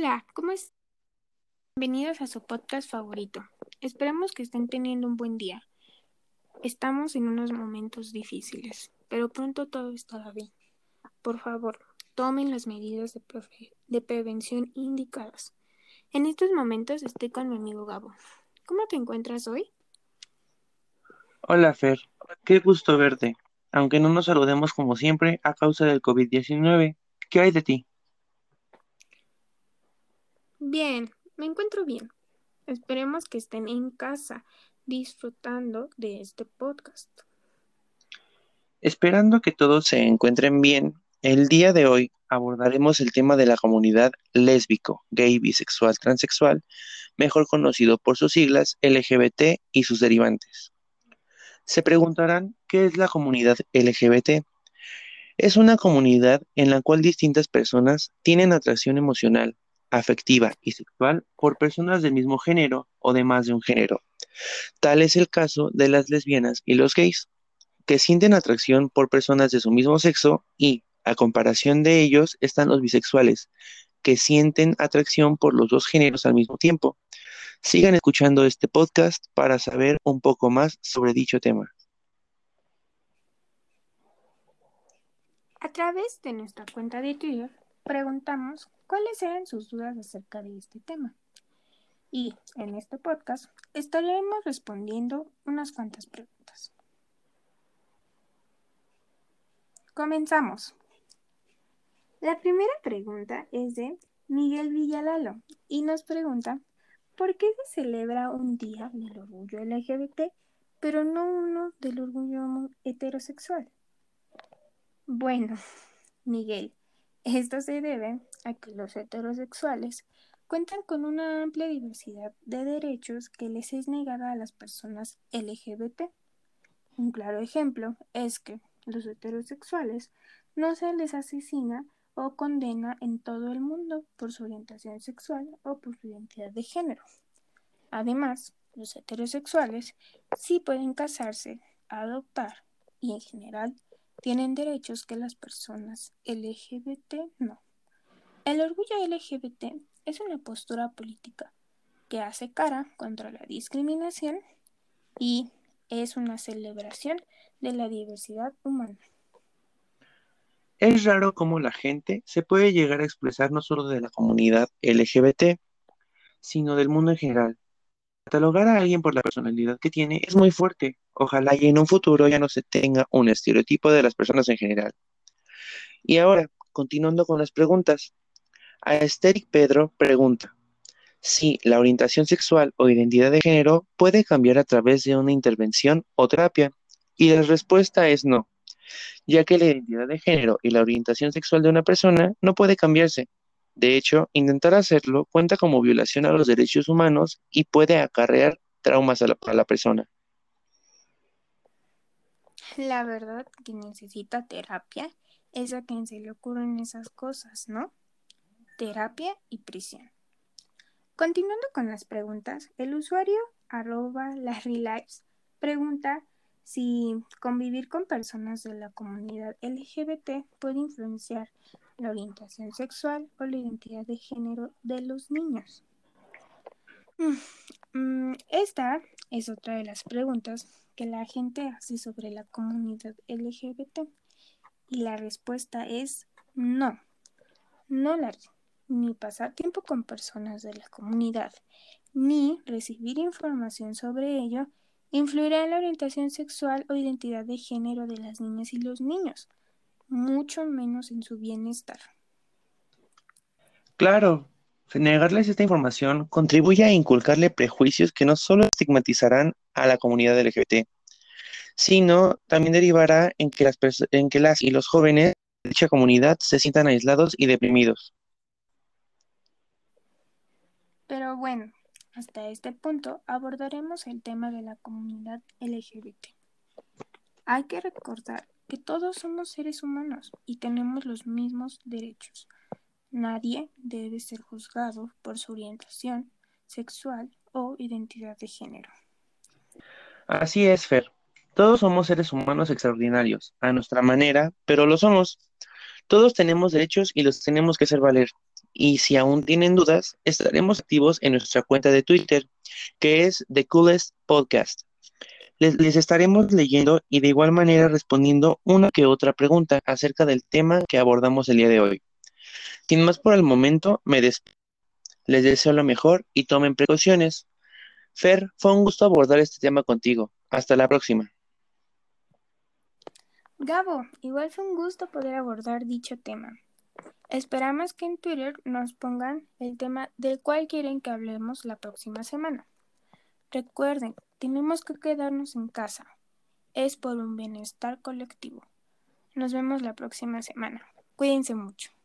Hola, ¿cómo están? Bienvenidos a su podcast favorito. Esperemos que estén teniendo un buen día. Estamos en unos momentos difíciles, pero pronto todo estará bien. Por favor, tomen las medidas de, de prevención indicadas. En estos momentos estoy con mi amigo Gabo. ¿Cómo te encuentras hoy? Hola Fer, qué gusto verte. Aunque no nos saludemos como siempre a causa del COVID-19, ¿qué hay de ti? Bien, me encuentro bien. Esperemos que estén en casa disfrutando de este podcast. Esperando que todos se encuentren bien, el día de hoy abordaremos el tema de la comunidad lésbico, gay, bisexual, transexual, mejor conocido por sus siglas LGBT y sus derivantes. Se preguntarán, ¿qué es la comunidad LGBT? Es una comunidad en la cual distintas personas tienen atracción emocional, afectiva y sexual por personas del mismo género o de más de un género. Tal es el caso de las lesbianas y los gays, que sienten atracción por personas de su mismo sexo y, a comparación de ellos, están los bisexuales, que sienten atracción por los dos géneros al mismo tiempo. Sigan escuchando este podcast para saber un poco más sobre dicho tema. A través de nuestra cuenta de Twitter preguntamos cuáles eran sus dudas acerca de este tema. Y en este podcast estaremos respondiendo unas cuantas preguntas. Comenzamos. La primera pregunta es de Miguel Villalalo y nos pregunta ¿Por qué se celebra un día del orgullo LGBT, pero no uno del orgullo heterosexual? Bueno, Miguel, esto se debe a que los heterosexuales cuentan con una amplia diversidad de derechos que les es negada a las personas LGBT. Un claro ejemplo es que los heterosexuales no se les asesina o condena en todo el mundo por su orientación sexual o por su identidad de género. Además, los heterosexuales sí pueden casarse, adoptar y en general tienen derechos que las personas LGBT no. El orgullo LGBT es una postura política que hace cara contra la discriminación y es una celebración de la diversidad humana. Es raro cómo la gente se puede llegar a expresar no solo de la comunidad LGBT, sino del mundo en general. Catalogar a alguien por la personalidad que tiene es muy fuerte. Ojalá y en un futuro ya no se tenga un estereotipo de las personas en general. Y ahora, continuando con las preguntas. A Esteric Pedro pregunta si la orientación sexual o identidad de género puede cambiar a través de una intervención o terapia. Y la respuesta es no ya que la identidad de género y la orientación sexual de una persona no puede cambiarse. De hecho, intentar hacerlo cuenta como violación a los derechos humanos y puede acarrear traumas a la persona. La verdad que necesita terapia es a quien se le ocurren esas cosas, ¿no? Terapia y prisión. Continuando con las preguntas, el usuario arroba Larry pregunta si convivir con personas de la comunidad LGBT puede influenciar la orientación sexual o la identidad de género de los niños. Mm, mm, esta es otra de las preguntas que la gente hace sobre la comunidad LGBT y la respuesta es no. No la ni pasar tiempo con personas de la comunidad, ni recibir información sobre ello influirá en la orientación sexual o identidad de género de las niñas y los niños, mucho menos en su bienestar. Claro, negarles esta información contribuye a inculcarle prejuicios que no solo estigmatizarán a la comunidad LGBT, sino también derivará en que las, en que las y los jóvenes de dicha comunidad se sientan aislados y deprimidos. Pero bueno, hasta este punto abordaremos el tema de la comunidad LGBT. Hay que recordar que todos somos seres humanos y tenemos los mismos derechos. Nadie debe ser juzgado por su orientación sexual o identidad de género. Así es, Fer. Todos somos seres humanos extraordinarios, a nuestra manera, pero lo somos. Todos tenemos derechos y los tenemos que hacer valer. Y si aún tienen dudas, estaremos activos en nuestra cuenta de Twitter, que es The Coolest Podcast. Les, les, estaremos leyendo y de igual manera respondiendo una que otra pregunta acerca del tema que abordamos el día de hoy. Sin más por el momento, me despido. Les deseo lo mejor y tomen precauciones. Fer, fue un gusto abordar este tema contigo. Hasta la próxima. Gabo, igual fue un gusto poder abordar dicho tema. Esperamos que en Twitter nos pongan el tema del cual quieren que hablemos la próxima semana. Recuerden, tenemos que quedarnos en casa. Es por un bienestar colectivo. Nos vemos la próxima semana. Cuídense mucho.